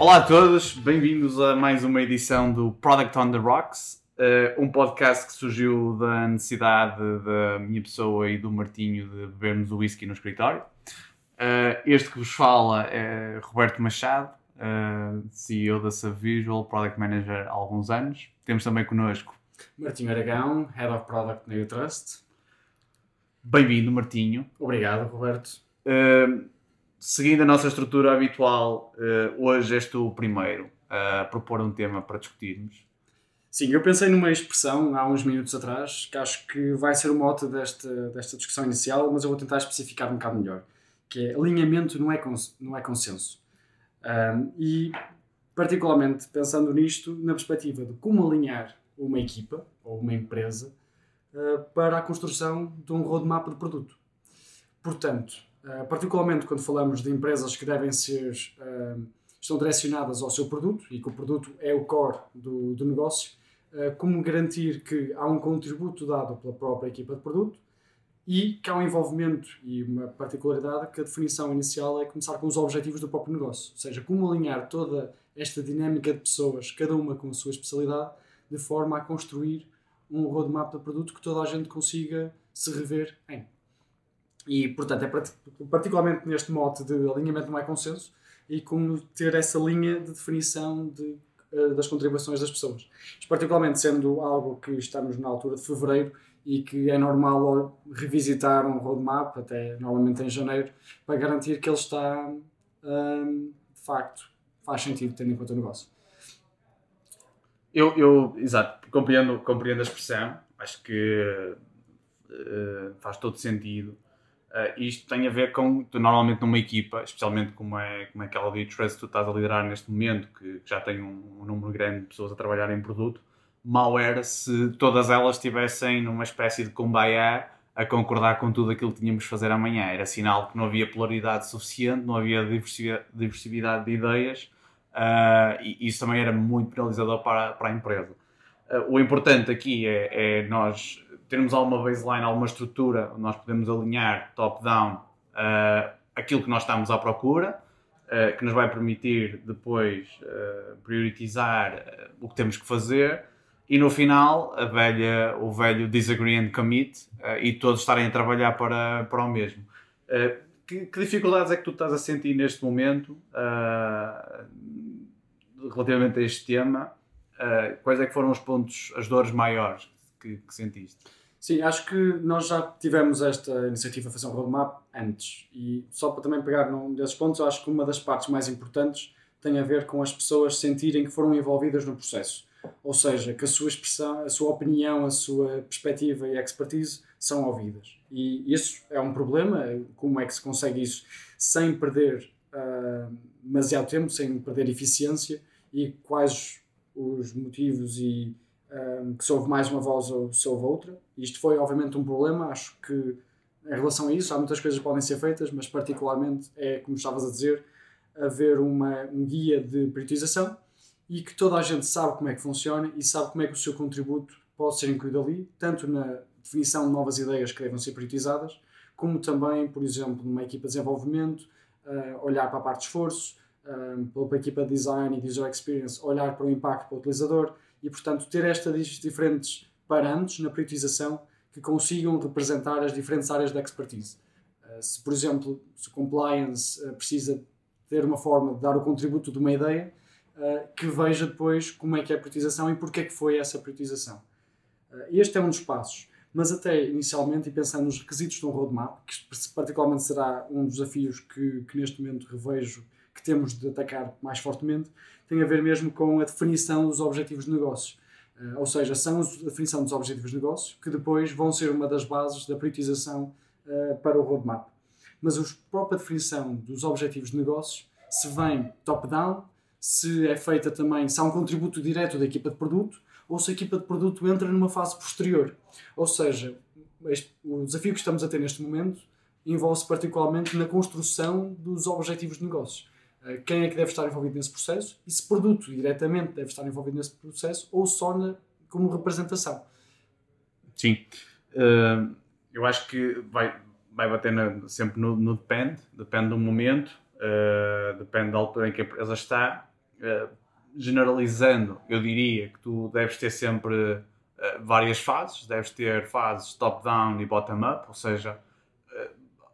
Olá a todos, bem-vindos a mais uma edição do Product on the Rocks, uh, um podcast que surgiu da necessidade da minha pessoa e do Martinho de bebermos o whisky no escritório. Uh, este que vos fala é Roberto Machado, uh, CEO da Subvisual, Product Manager há alguns anos. Temos também connosco Martinho Aragão, Head of Product na Trust. Bem-vindo, Martinho. Obrigado, Roberto. Seguindo a nossa estrutura habitual, uh, hoje és tu o primeiro a propor um tema para discutirmos. Sim, eu pensei numa expressão há uns minutos atrás que acho que vai ser o mote desta, desta discussão inicial, mas eu vou tentar especificar um bocado melhor, que é alinhamento não é, cons não é consenso. Um, e, particularmente, pensando nisto, na perspectiva de como alinhar uma equipa ou uma empresa uh, para a construção de um roadmap de produto. Portanto, uh, particularmente quando falamos de empresas que devem ser uh, estão direcionadas ao seu produto e que o produto é o core do, do negócio, como garantir que há um contributo dado pela própria equipa de produto e que há um envolvimento e uma particularidade que a definição inicial é começar com os objetivos do próprio negócio, ou seja, como alinhar toda esta dinâmica de pessoas, cada uma com a sua especialidade, de forma a construir um roadmap de produto que toda a gente consiga se rever em. E, portanto, é particularmente neste mote de alinhamento não é consenso e como ter essa linha de definição de, eh, das contribuições das pessoas. Isto particularmente sendo algo que estamos na altura de fevereiro e que é normal revisitar um roadmap, até normalmente em janeiro, para garantir que ele está, hum, de facto, faz sentido tendo em conta o negócio. Eu, eu exato, compreendo, compreendo a expressão, acho que uh, faz todo sentido. Uh, isto tem a ver com, tu, normalmente numa equipa, especialmente como é, como é aquela de Trust que tu estás a liderar neste momento, que, que já tem um, um, número grande de pessoas a trabalhar em produto, mal era se todas elas estivessem numa espécie de combaiá a concordar com tudo aquilo que tínhamos de fazer amanhã. Era sinal que não havia polaridade suficiente, não havia diversidade de ideias Uh, e isso também era muito penalizador para, para a empresa. Uh, o importante aqui é, é, nós termos alguma baseline, alguma estrutura onde nós podemos alinhar top-down uh, aquilo que nós estamos à procura, que nos vai permitir depois priorizar o que temos que fazer e no final a velha, o velho disagree and commit e todos estarem a trabalhar para, para o mesmo. Que, que, dificuldades é que tu estás a sentir neste momento uh, relativamente a este tema, uh, quais é que foram os pontos, as dores maiores que, que, sentiste? Sim, acho que nós já tivemos esta iniciativa fazer um roadmap antes e só para também pegar num desses pontos, acho que uma das partes mais importantes tem a ver com as pessoas sentirem que foram envolvidas no processo. Ou seja, que a sua expressão, a sua opinião, a sua perspectiva e expertise são ouvidas. E isso é um problema. Como é que se consegue isso sem perder uh, demasiado tempo, sem perder eficiência e quais os motivos e um, que se houve mais uma voz ou se houve outra. Isto foi, obviamente, um problema. Acho que, em relação a isso, há muitas coisas que podem ser feitas, mas, particularmente, é, como estavas a dizer, haver uma, um guia de priorização e que toda a gente sabe como é que funciona e sabe como é que o seu contributo pode ser incluído ali, tanto na definição de novas ideias que devem ser priorizadas, como também, por exemplo, numa equipa de desenvolvimento, uh, olhar para a parte de esforço, um, pela equipa de design e de user experience, olhar para o impacto para o utilizador e, portanto, ter estas diferentes parâmetros na priorização que consigam representar as diferentes áreas da expertise. Uh, se, por exemplo, se compliance uh, precisa ter uma forma de dar o contributo de uma ideia, uh, que veja depois como é que é a priorização e porque é que foi essa priorização. este é um dos passos. Mas até inicialmente, e pensando nos requisitos de um roadmap, que particularmente será um dos desafios que, que neste momento revejo que temos de atacar mais fortemente tem a ver mesmo com a definição dos objetivos de negócio. Uh, ou seja, são a definição dos objetivos de negócio que depois vão ser uma das bases da priorização uh, para o roadmap. Mas a própria definição dos objetivos de negócio, se vem top-down, se é feita também, se há um contributo direto da equipa de produto, ou se a equipa de produto entra numa fase posterior. Ou seja, o desafio que estamos a ter neste momento envolve-se particularmente na construção dos objetivos de negócio. Eh, quem é que deve estar envolvido nesse processo e se produto diretamente deve estar envolvido nesse processo ou só na, como representação. Sim, uh, eu acho que vai, vai bater na, sempre no, no, depende, depende do momento, uh, depende da altura em que a empresa está. uh, generalizando, eu diria que tu deves ter sempre várias fases, deves ter fases top-down e bottom-up, ou seja,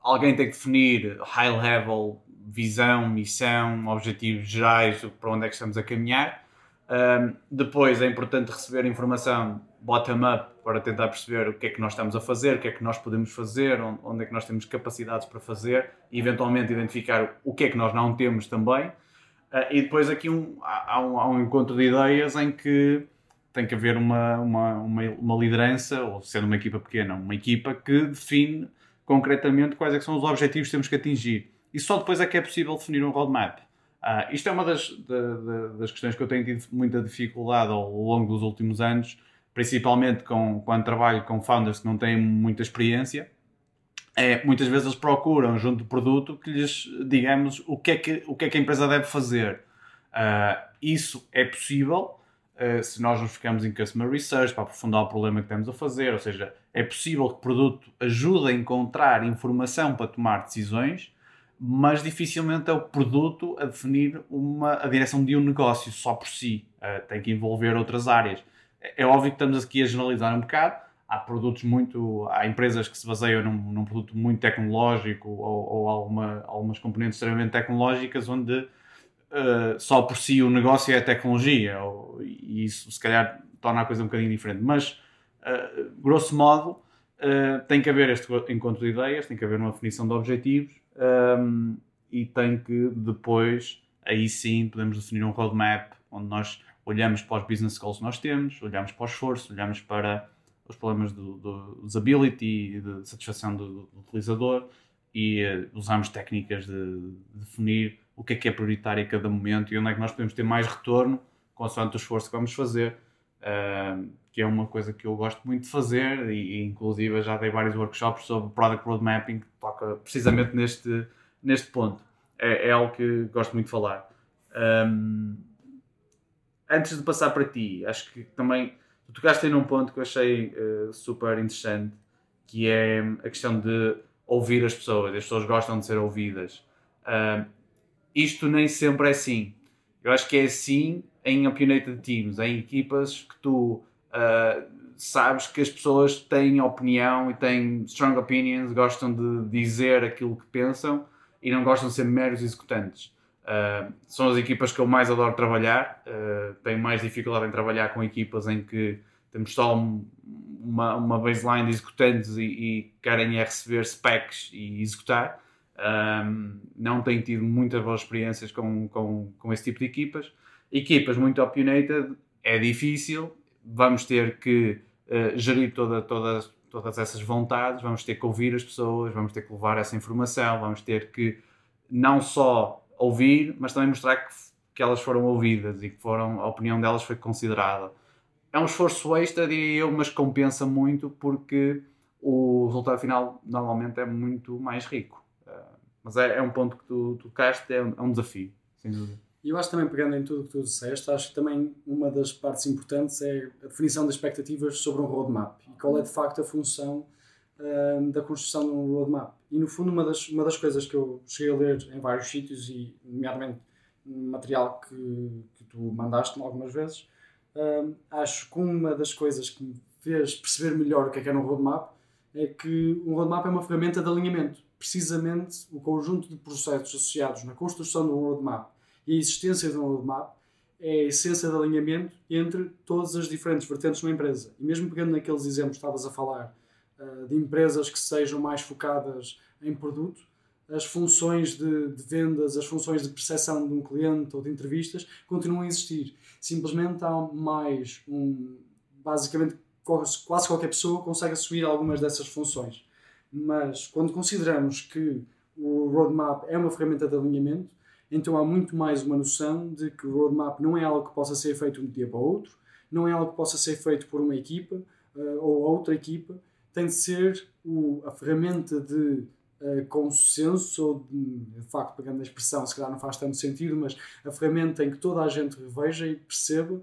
alguém tem que definir high level, visão, missão, objetivos gerais para onde é que estamos a caminhar. Um, depois é importante receber informação bottom-up para tentar perceber o que é que nós estamos a fazer, o que é que nós podemos fazer, onde é que nós temos capacidades para fazer e eventualmente identificar o que é que nós não temos também. Uh, e depois aqui um, há, um, há um encontro de ideias em que tem que haver uma, uma, uma, uma liderança, ou sendo uma equipa pequena, uma equipa que define concretamente quais é são os objetivos que temos que atingir. E só depois é que é possível definir um roadmap. Uh, isto é uma das, das questões que eu tenho tido muita dificuldade ao longo dos últimos anos, principalmente com, quando trabalho com founders que não têm muita experiência. É, muitas vezes eles procuram, junto do produto, que lhes digamos o que é que, o que, é que a empresa deve fazer. Uh, isso é possível, uh, se nós nos ficamos em customer research para aprofundar o problema que estamos a fazer, ou seja, é possível que o produto ajude a encontrar informação para tomar decisões, mas dificilmente é o produto a definir uma, a direção de um negócio só por si. Uh, tem que envolver outras áreas. É, é óbvio que estamos aqui a generalizar um bocado. Há produtos muito. Há empresas que se baseiam num, num produto muito tecnológico ou, ou alguma, algumas componentes extremamente tecnológicas onde uh, só por si o negócio é a tecnologia, ou, e isso se calhar torna a coisa um bocadinho diferente. Mas, uh, grosso modo, tem que haver este encontro de ideias, tem que haver uma definição de objetivos um, e tem que depois, aí sim, podemos definir um roadmap onde nós olhamos para os business goals que nós temos, olhamos para o esforço, olhamos para os problemas do, do usability de satisfação do, do utilizador e uh, usamos técnicas de, de definir o que é que é prioritário a cada momento e onde é que nós podemos ter mais retorno consoante o esforço que vamos fazer, uh, que é uma coisa que eu gosto muito de fazer e, e, inclusive já dei vários workshops sobre Product Road Mapping que toca precisamente neste, neste ponto. É, é algo que gosto muito de falar. Um, antes de passar para ti, acho que também tu tocaste aí num ponto que eu achei uh, super interessante, que é a questão de ouvir as pessoas. As pessoas gostam de ser ouvidas. Isto nem sempre é assim. Eu acho que é assim em opinionated teams, em equipas que tu uh, sabes que as pessoas têm opinião e têm strong opinions, gostam de dizer aquilo que pensam e não gostam de ser meros executantes. Uh, são as equipas que eu mais adoro trabalhar. Uh, tenho mais dificuldade em trabalhar com equipas em que temos só uma, uma baseline de executantes e, e querem é receber specs e executar. Um, não tenho tido muitas boas experiências com, com, com esse tipo de equipas. Equipas muito opinionated é difícil, vamos ter que uh, gerir toda, todas, todas essas vontades, vamos ter que ouvir as pessoas, vamos ter que levar essa informação, vamos ter que não só ouvir, mas também mostrar que, que elas foram ouvidas e que foram, a opinião delas foi considerada. É um esforço extra, diria eu, mas compensa muito porque o resultado final normalmente é muito mais rico. Mas é, é um ponto que tu tocaste, é um, é um desafio, sem dúvida. E eu acho também, pegando em tudo o que tu disseste, acho que também uma das partes importantes é a definição de expectativas sobre um roadmap e qual é de facto a função uh, da construção de um roadmap. E no fundo, uma das, uma das coisas que eu cheguei a ler em vários sítios, e nomeadamente material que, que tu mandaste algumas vezes, uh, acho que uma das coisas que me fez perceber melhor o que é que era um roadmap é que um roadmap é uma ferramenta de alinhamento precisamente o conjunto de processos associados na construção de um roadmap e a existência de um roadmap é a essência de alinhamento entre todas as diferentes vertentes de uma empresa. E mesmo pegando naqueles exemplos que estavas a falar, uh, de empresas que sejam mais focadas em produto, as funções de, de, vendas, as funções de percepção de um cliente ou de entrevistas continuam a existir. Simplesmente há mais um. Basicamente, quase qualquer pessoa consegue assumir algumas dessas funções. Mas quando consideramos que o roadmap é uma ferramenta de alinhamento, então há muito mais uma noção de que o roadmap não é algo que possa ser feito de um dia para o outro, não é algo que possa ser feito por uma equipa uh, ou outra equipa, tem de ser o, a ferramenta de uh, consenso, ou de, de facto, pegando a expressão, se calhar não faz tanto sentido, mas a ferramenta em que toda a gente reveja e perceba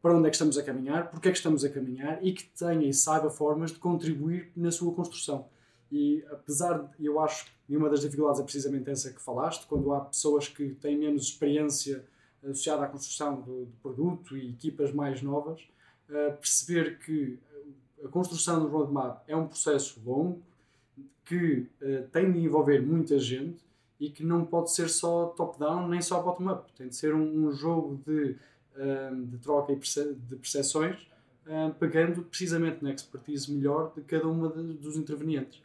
para onde é que estamos a caminhar, porque é que estamos a caminhar e que tenha e saiba formas de contribuir na sua construção. E apesar de, eu acho, e uma das dificuldades é precisamente essa que falaste, quando há pessoas que têm menos experiência associada à construção do, do produto e equipas mais novas, uh, perceber que a construção do roadmap é um processo longo, que uh, tem de envolver muita gente e que não pode ser só top-down nem só bottom-up. Tem de ser um, um jogo de, de troca de percepções, uh, pegando precisamente na expertise melhor de cada uma de, dos intervenientes.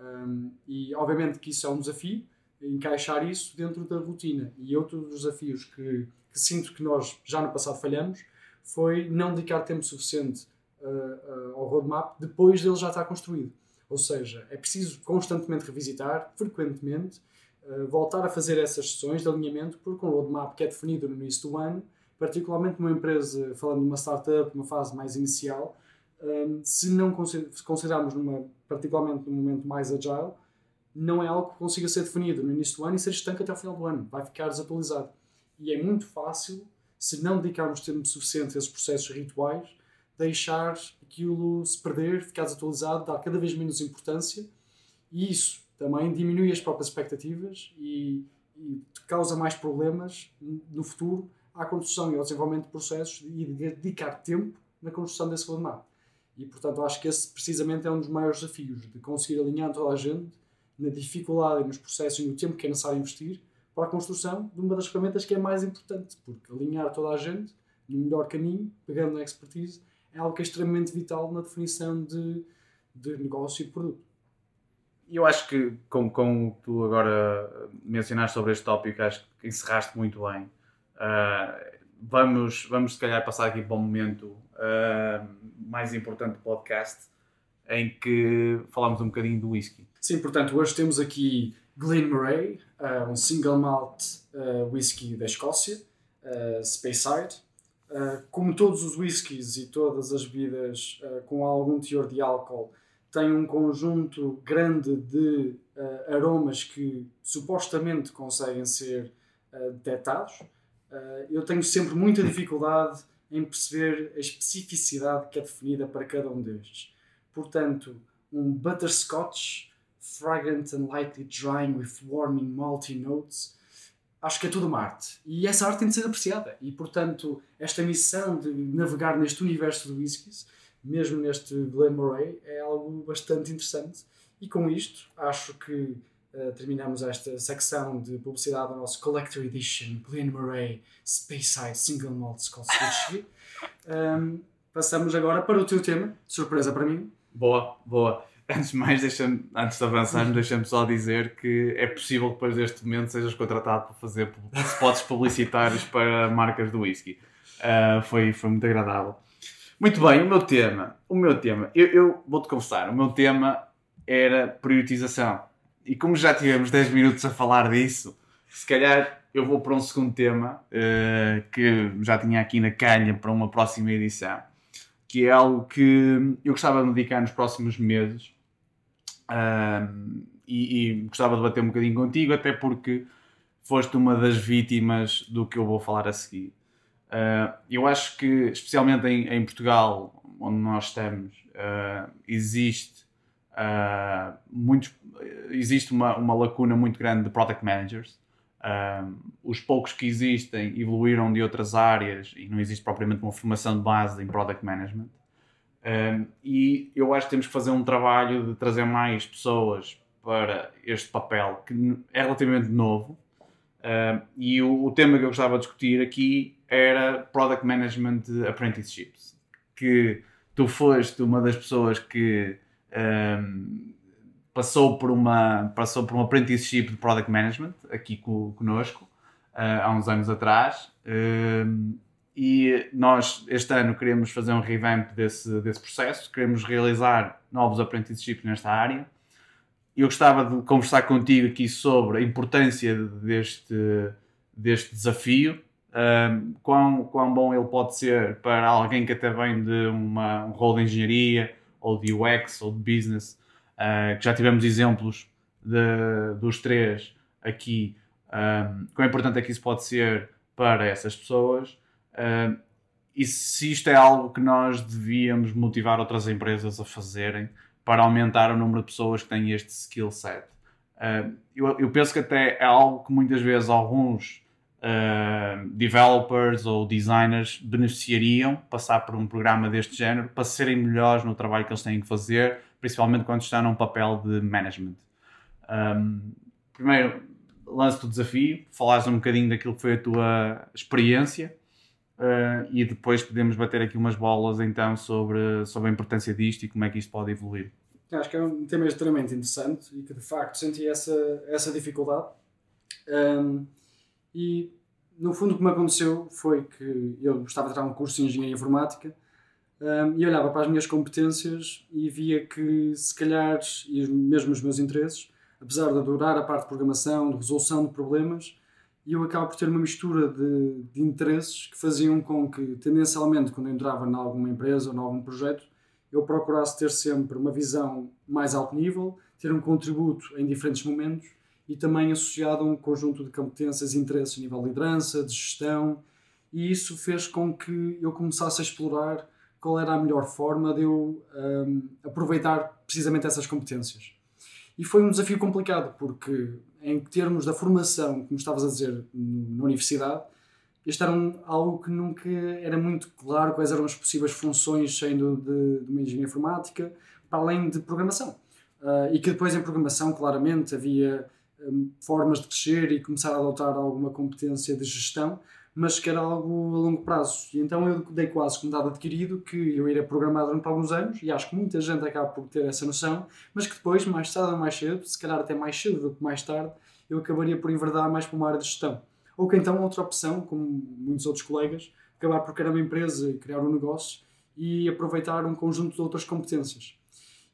Um, e obviamente que isso é um desafio, encaixar isso dentro da rotina. E outro dos desafios que, que sinto que nós já no passado falhamos foi não dedicar tempo suficiente uh, uh, ao roadmap depois dele já estar construído. Ou seja, é preciso constantemente revisitar, frequentemente, uh, voltar a fazer essas sessões de alinhamento, porque um roadmap que é definido no início do ano, particularmente numa empresa, falando de uma startup, numa fase mais inicial, se não considerarmos numa, particularmente num momento mais agile, não é algo que consiga ser definido no início do ano e ser estanque até o final do ano. Vai ficar desatualizado. E é muito fácil, se não dedicarmos tempo suficiente a esses processos rituais, deixar aquilo se perder, ficar desatualizado, dar cada vez menos importância. E isso também diminui as próprias expectativas e, e causa mais problemas no futuro à construção e ao desenvolvimento de processos e de dedicar tempo na construção desse roadmap. E, portanto, acho que esse precisamente é um dos maiores desafios, de conseguir alinhar toda a gente na dificuldade nos processos e no tempo que é necessário investir para a construção de uma das ferramentas que é mais importante, porque alinhar toda a gente no melhor caminho, pegando na expertise, é algo que é extremamente vital na definição de, de negócio e de produto. Eu acho que, como, como tu agora mencionaste sobre este tópico, acho que encerraste muito bem. Uh, vamos, vamos, se calhar, passar aqui para o momento mais importante podcast, em que falamos um bocadinho do whisky. Sim, portanto, hoje temos aqui Glen Murray, uh, um single malt uh, whisky da Escócia, uh, Speyside. Como todos os whiskies e todas as bebidas com algum teor de álcool, tem um conjunto grande de aromas que supostamente conseguem ser detectados. eu tenho sempre muita dificuldade em perceber a especificidade que é definida para cada um destes. Portanto, um butterscotch fragrant and lightly drying with warming malty notes. Acho que é tudo uma arte. E essa arte tem de ser apreciada. E, portanto, esta missão de navegar neste universo do whiskies, mesmo neste Glen Moray, é algo bastante interessante. E com isto, acho que uh, terminamos esta secção de publicidade do nosso Collector Edition Glen Moray Speyside Single Malt Scotch Whisky. Um, passamos agora para o teu tema, surpresa para mim. Boa, boa. Antes de mais, antes de avançarmos, deixa-me só dizer que é possível que depois deste momento sejas contratado para fazer spots publicitários para marcas do whisky. Uh, foi, foi muito agradável. Muito bem, o meu tema. O meu tema, eu, eu vou-te confessar, o meu tema era priorização. E como já tivemos 10 minutos a falar disso, se calhar eu vou para um segundo tema uh, que já tinha aqui na calha para uma próxima edição que é algo que eu gostava de dedicar nos próximos meses um, e, e, gostava de bater um bocadinho contigo, até porque foste uma das vítimas do que eu vou falar a seguir. Uh, eu acho que, especialmente em, em, Portugal, onde nós estamos, uh, existe, uh, muitos, existe uma, uma lacuna muito grande de product managers. Um, os poucos que existem evoluíram de outras áreas e não existe propriamente uma formação de base em product management. Um, e eu acho que temos que fazer um trabalho de trazer mais pessoas para este papel que é relativamente novo. E o, o, tema que eu gostava de discutir aqui era Product Management Apprenticeships. Que tu foste uma das pessoas que passou por uma passou por um apprenticeship de product management aqui co, conosco uh, há uns anos atrás. Uh, e nós este ano queremos fazer um revamp desse, desse processo. Queremos realizar novos apprenticeships nesta área. Eu gostava de conversar contigo aqui sobre a importância deste deste desafio. Uh, quão, quão bom ele pode ser para alguém que até vem de uma, um rol de engenharia ou de UX ou de business uh, que já tivemos exemplos de, dos três aqui, um, quão importante é que isso pode ser para essas pessoas uh, e se isto é algo que nós devíamos motivar outras empresas a fazerem para aumentar o número de pessoas que têm este skill set. Uh, eu, eu, penso que até é algo que muitas vezes alguns uh, developers ou designers beneficiariam passar por um programa deste género para serem melhores no trabalho que eles têm que fazer, principalmente quando estão num papel de management. Um, primeiro, lance o desafio, falares um bocadinho daquilo que foi a tua experiência uh, e depois podemos bater aqui umas bolas então sobre, sobre a importância disto e como é que isto pode evoluir. Acho que é um tema extremamente interessante e que de facto senti essa, essa dificuldade. Um, e no fundo o que me aconteceu foi que eu estava a tirar um curso de Engenharia Informática um, e olhava para as minhas competências e via que se calhar, e mesmo os meus interesses, apesar de adorar a parte de programação, de resolução de problemas, eu acabo por ter uma mistura de, de interesses que faziam com que, tendencialmente, quando eu entrava em alguma empresa ou em algum projeto, eu procurasse ter sempre uma visão mais alto nível, ter um contributo em diferentes momentos e também associado a um conjunto de competências e interesses a nível de liderança, de gestão, e isso fez com que eu começasse a explorar qual era a melhor forma de eu um, aproveitar precisamente essas competências. E foi um desafio complicado, porque em termos da formação, como estavas a dizer, na universidade, este era um, algo que nunca era muito claro quais eram as possíveis funções saindo de, de uma engenharia informática, para além de programação. Uh, e que depois em programação, claramente, havia formas de crescer e começar a adotar alguma competência de gestão, mas que era algo a longo prazo. E então eu dei quase como dado adquirido que eu iria programar durante alguns anos, e acho que muita gente acaba por ter essa noção, mas que depois, mais tarde ou mais cedo, se calhar até mais cedo do que mais tarde, eu acabaria por enverdar mais para uma área de gestão. Ou que então outra opção, como muitos outros colegas, acabar por criar uma empresa e criar um negócio e aproveitar um conjunto de outras competências.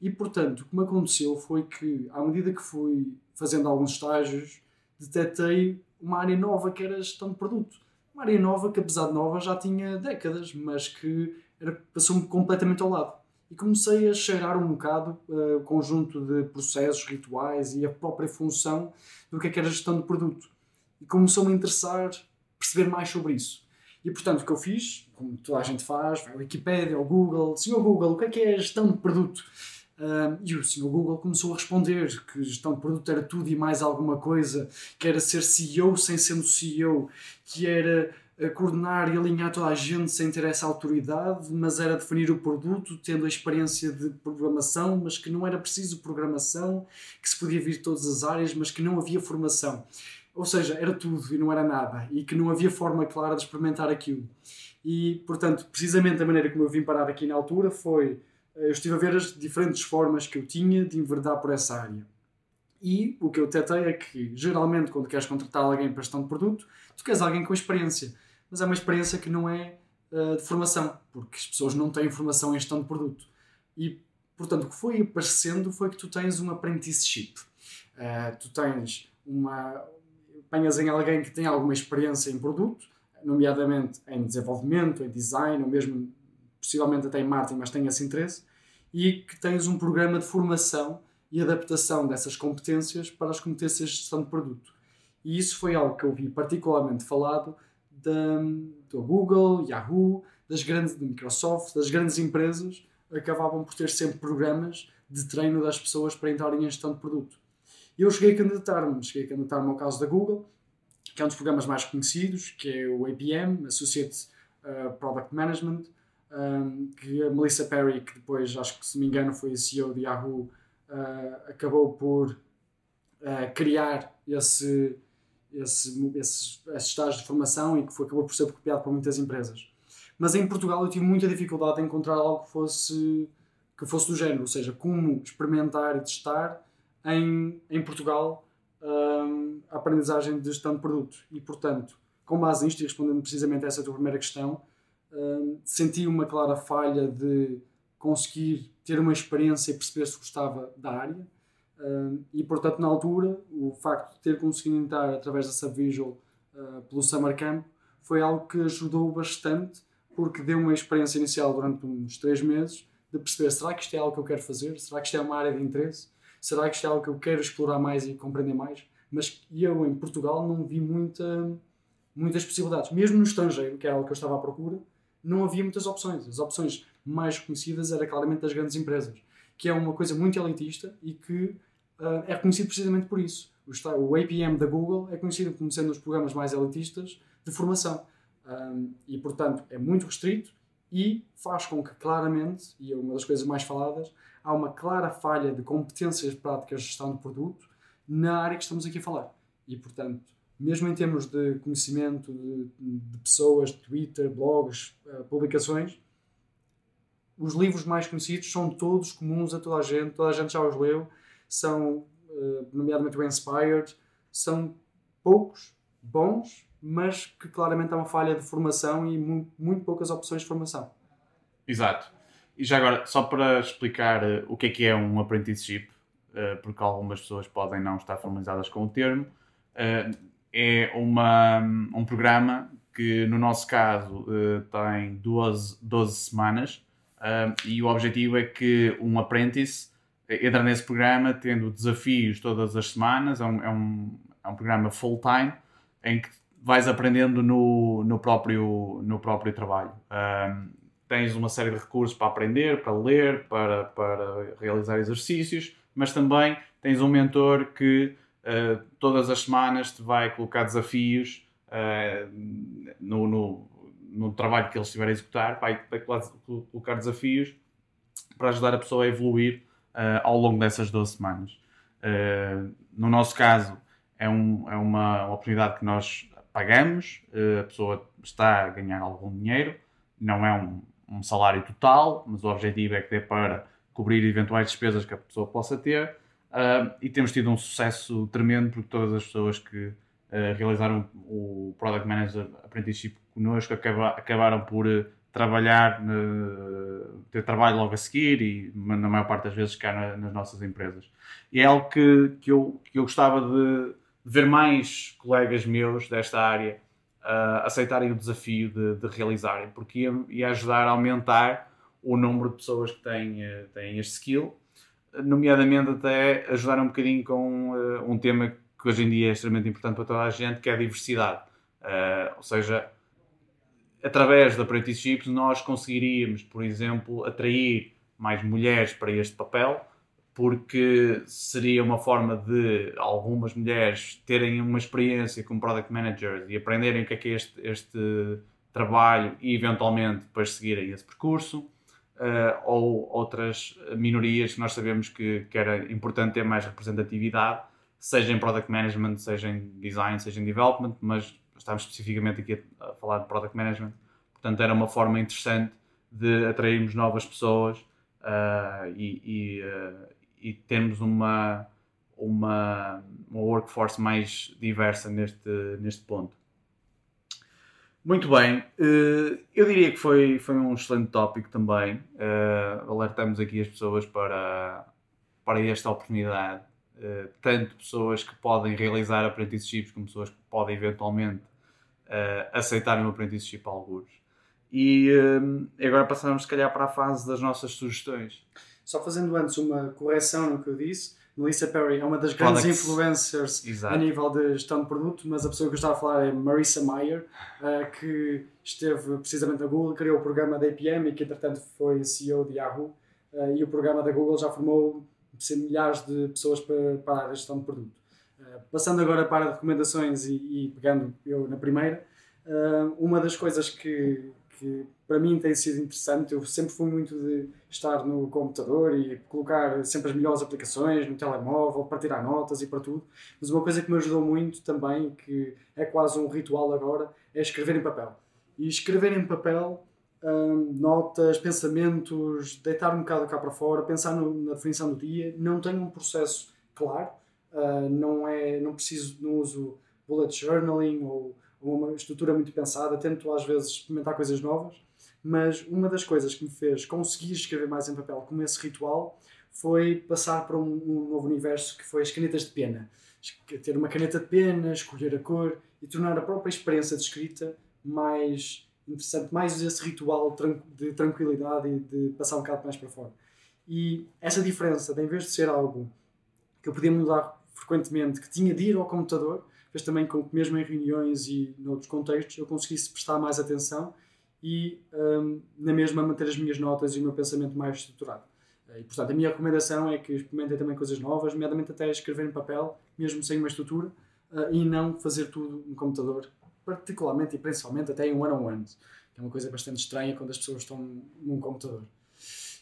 E portanto, o que me aconteceu foi que, à medida que fui fazendo alguns estágios, detetei uma área nova que era gestão de produto uma área nova que, apesar de nova, já tinha décadas, mas que passou-me completamente ao lado. E comecei a cheirar um bocado uh, o conjunto de processos, rituais e a própria função do que é que era gestão de produto. E começou-me a interessar perceber mais sobre isso. E portanto, o que eu fiz, como toda a gente faz, vai ao Wikipedia, ao Google, Senhor Google, o que é que é gestão de produto? E o senhor Google começou a responder que gestão de produto era tudo e mais alguma coisa, que era ser CEO sem sendo CEO, que era uh, coordenar e alinhar toda a gente sem ter essa autoridade, mas era definir o produto tendo a experiência de programação, mas que não era preciso programação, que se podia vir de todas as áreas, mas que não havia formação. Ou seja, era tudo e não era nada, e que não havia forma clara de experimentar aquilo. E, portanto, precisamente a maneira como eu vim parar aqui na altura foi eu estive a ver as diferentes formas que eu tinha de enverdar por essa área. E o que eu tetei é que, geralmente, quando queres contratar alguém para gestão de produto, tu queres alguém com experiência. Mas é uma experiência que não é uh, de formação, porque as pessoas não têm formação em gestão de produto. E, portanto, o que foi aparecendo foi que tu tens um apprenticeship. Uh, tu tens uma. apanhas em alguém que tem alguma experiência em produto, nomeadamente em desenvolvimento, em design, ou mesmo possivelmente até em marketing, mas tem esse interesse, e que tens um programa de formação e adaptação dessas competências para as competências de gestão de produto. E isso foi algo que eu vi particularmente falado da, do Google, Yahoo, das grandes, da Microsoft, das grandes empresas, acabavam por ter sempre programas de treino das pessoas para entrarem em gestão de produto. Eu cheguei a candidatar-me, cheguei a candidatar-me ao caso da Google, que é um dos programas mais conhecidos, que é o APM, Associate uh, Product Management, um, que a Melissa Perry, que depois, acho que se me engano, foi CEO de Yahoo, uh, acabou por uh, criar esse, esse, esse, esse estágio de formação e que foi, acabou por ser copiado por muitas empresas. Mas em Portugal eu tive muita dificuldade em encontrar algo que fosse, que fosse do género, ou seja, como experimentar e testar em, em Portugal um, a aprendizagem de gestão de produto. E, portanto, com base nisto e respondendo precisamente a essa tua primeira questão, senti uma clara falha de conseguir ter uma experiência e perceber se gostava da área. e portanto, na altura, o facto de ter conseguido entrar através da Subvisual uh, pelo Summer Camp foi algo que ajudou bastante, porque deu uma experiência inicial durante uns três meses de perceber será que isto é algo que eu quero fazer? Será que isto é uma área de interesse? Será que isto é algo que eu quero explorar mais e compreender mais? Mas eu, em Portugal, não vi muita, muitas possibilidades. Mesmo no estrangeiro, que era algo que eu estava à procura, não havia muitas opções. As opções mais conhecidas eram claramente das grandes empresas, que é uma coisa muito elitista e que uh, é reconhecido precisamente por isso. O APM da Google é conhecido como sendo um dos programas mais elitistas de formação. Um, e, portanto, é muito restrito e faz com que, claramente, e é uma das coisas mais faladas, há uma clara falha de competências práticas de gestão de produto na área que estamos aqui a falar. E, portanto, mesmo em termos de conhecimento de, de pessoas, Twitter, blogs, uh, publicações, os livros mais conhecidos são todos comuns a toda a gente, toda a gente já os leu, são, uh, nomeadamente o Inspired, são poucos, bons, mas que claramente há uma falha de formação e muito, muito poucas opções de formação. Exato. E já agora, só para explicar uh, o que é que é um apprenticeship, porque algumas pessoas podem não estar familiarizadas com o termo, é uma, um programa que, no nosso caso, tem duas 12 semanas e o objetivo é que um apprentice entra nesse programa tendo desafios todas as semanas, é um, é um, é um programa full-time em que vais aprendendo no, no, próprio, no próprio trabalho. Um, tens uma série de recursos para aprender, para ler, para, para realizar exercícios, mas também tens um mentor que uh, todas as semanas te vai colocar desafios uh, no, no, no, trabalho que ele estiver a executar, vai, vai colocar desafios para ajudar a pessoa a evoluir uh, ao longo dessas 12 semanas. no nosso caso, é, um, é uma oportunidade que nós pagamos, uh, a pessoa está a ganhar algum dinheiro, não é um, um, salário total, mas o objetivo é que dê para cobrir eventuais despesas que a pessoa possa ter. Uh, e temos tido um sucesso tremendo porque todas as pessoas que uh, realizaram o Product Manager Apprenticeship connosco acaba, acabaram por trabalhar, ter trabalho logo a seguir e na maior parte das vezes cá na, nas nossas empresas. E é algo que, que, eu, que eu gostava de ver mais colegas meus desta área uh, aceitarem o desafio de, de, realizarem, porque ia, ia, ajudar a aumentar o número de pessoas que têm, uh, têm este skill, nomeadamente até ajudar um bocadinho com uh, um tema que hoje em dia é extremamente importante para toda a gente, que é a diversidade. Uh, ou seja, através da apprenticeships nós conseguiríamos, por exemplo, atrair mais mulheres para este papel, porque seria uma forma de algumas mulheres terem uma experiência como product managers e aprenderem o que é que é este, este trabalho e eventualmente depois seguirem esse percurso. Uh, ou outras minorias que nós sabemos que, que era importante ter mais representatividade, seja em product management, seja em design, seja em development, mas estamos especificamente aqui a, a falar de product management. Portanto, era uma forma interessante de atrairmos novas pessoas uh, e, e, uh, e termos uma, uma, uma workforce mais diversa neste, neste ponto. Muito bem, eh, eu diria que foi, foi um excelente tópico também. Eh, alertamos aqui as pessoas para, para esta oportunidade. Eh, tanto pessoas que podem realizar apprenticeships, como pessoas que podem eventualmente aceitarem um apprenticeship a alguns. E agora passamos, se calhar, para a fase das nossas sugestões. Só fazendo antes uma correção no que eu disse, Melissa Perry é uma das grandes Products. influencers Exato. a nível de gestão de produto, mas a pessoa que eu estava a falar é Marissa Mayer, uh, que esteve precisamente na Google, criou o programa da APM e que entretanto foi CEO de Yahoo. Uh, e o programa da Google já formou milhares de pessoas para, para a gestão de produto. Uh, passando agora para recomendações e, e, pegando eu na primeira, uma das coisas que, que para mim tem sido interessante. Eu sempre fui muito de estar no computador e colocar sempre as melhores aplicações no telemóvel para tirar notas e para tudo. Mas uma coisa que me ajudou muito também, que é quase um ritual agora, é escrever em papel. E escrever em papel hum, notas, pensamentos, deitar um bocado cá para fora, pensar no, na definição do dia. Não tenho um processo claro, uh, não, é, não preciso, não uso bullet journaling ou uma estrutura muito pensada, tento às vezes experimentar coisas novas, mas uma das coisas que me fez conseguir escrever mais em papel como esse ritual foi passar para um, um novo universo que foi as canetas de pena. Ter uma caneta de pena, escolher a cor e tornar a própria experiência de escrita mais interessante, mais esse ritual de tranquilidade e de passar um bocado mais para fora. E essa diferença, de em vez de ser algo que eu podia mudar frequentemente, que tinha de ir ao computador, fez também com que, mesmo em reuniões e noutros contextos, eu conseguisse prestar mais atenção e, um, na mesma, manter as minhas notas e o meu pensamento mais estruturado. E, portanto, a minha recomendação é que experimentem também coisas novas, nomeadamente até escrever em papel, mesmo sem uma estrutura, e não fazer tudo no computador, particularmente e principalmente até em one-on-one, que é uma coisa bastante estranha quando as pessoas estão num computador.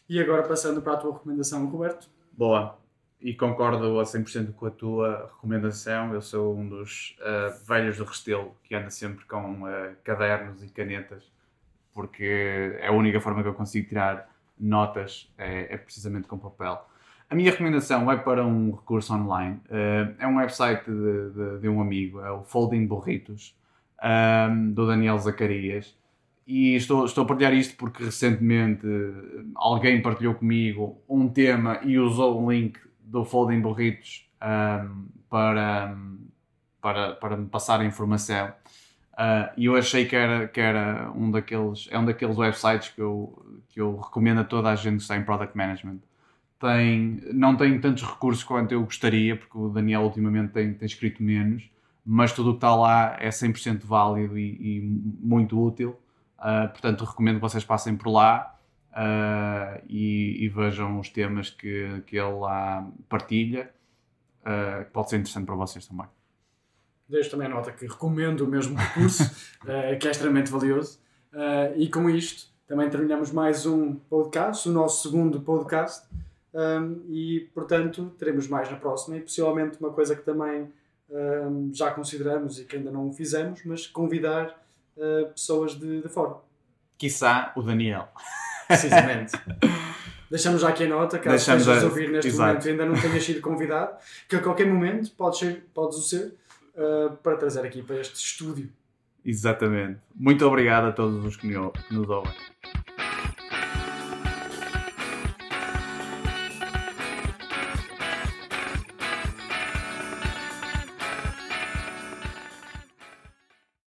E agora passando para a tua recomendação, Roberto. Boa. E concordo a 100% com a tua recomendação. Eu sou um dos uh, velhos do Restelo que anda sempre com uh, cadernos e canetas, porque é a única forma que eu consigo tirar notas, é, é precisamente com papel. A minha recomendação vai para um recurso online. Uh, é um website de, de, de, um amigo, é o Folding Burritos, um, do Daniel Zacarias. E estou, estou a partilhar isto porque recentemente alguém partilhou comigo um tema e usou um link do Folding Burritos um, para, para, para me passar a informação. Uh, e eu achei que era, que era um daqueles, é um daqueles websites que eu, que eu recomendo a toda a gente que está em Product Management. Tem, não tem tantos recursos quanto eu gostaria, porque o Daniel ultimamente tem, tem escrito menos, mas tudo o que está lá é 100% válido e, e muito útil. Uh, portanto, recomendo que vocês passem por lá uh, e, e, vejam os temas que, que ele lá partilha, uh, que pode ser interessante para vocês também. Deixo também a nota que recomendo o mesmo recurso, que é extremamente valioso. e com isto, também terminamos mais um podcast, o nosso segundo podcast. Um, e, portanto, teremos mais na próxima e possivelmente uma coisa que também um, já consideramos e que ainda não fizemos, mas convidar uh, pessoas de, de fora. Quiçá o Daniel. Precisamente. Deixamos já aqui a nota, caso estejas a ouvir neste Exato. momento e ainda não tenhas sido convidado, que a qualquer momento podes, ser, podes o ser uh, para trazer aqui para este estúdio. Exatamente. Muito obrigado a todos os que nos ouvem.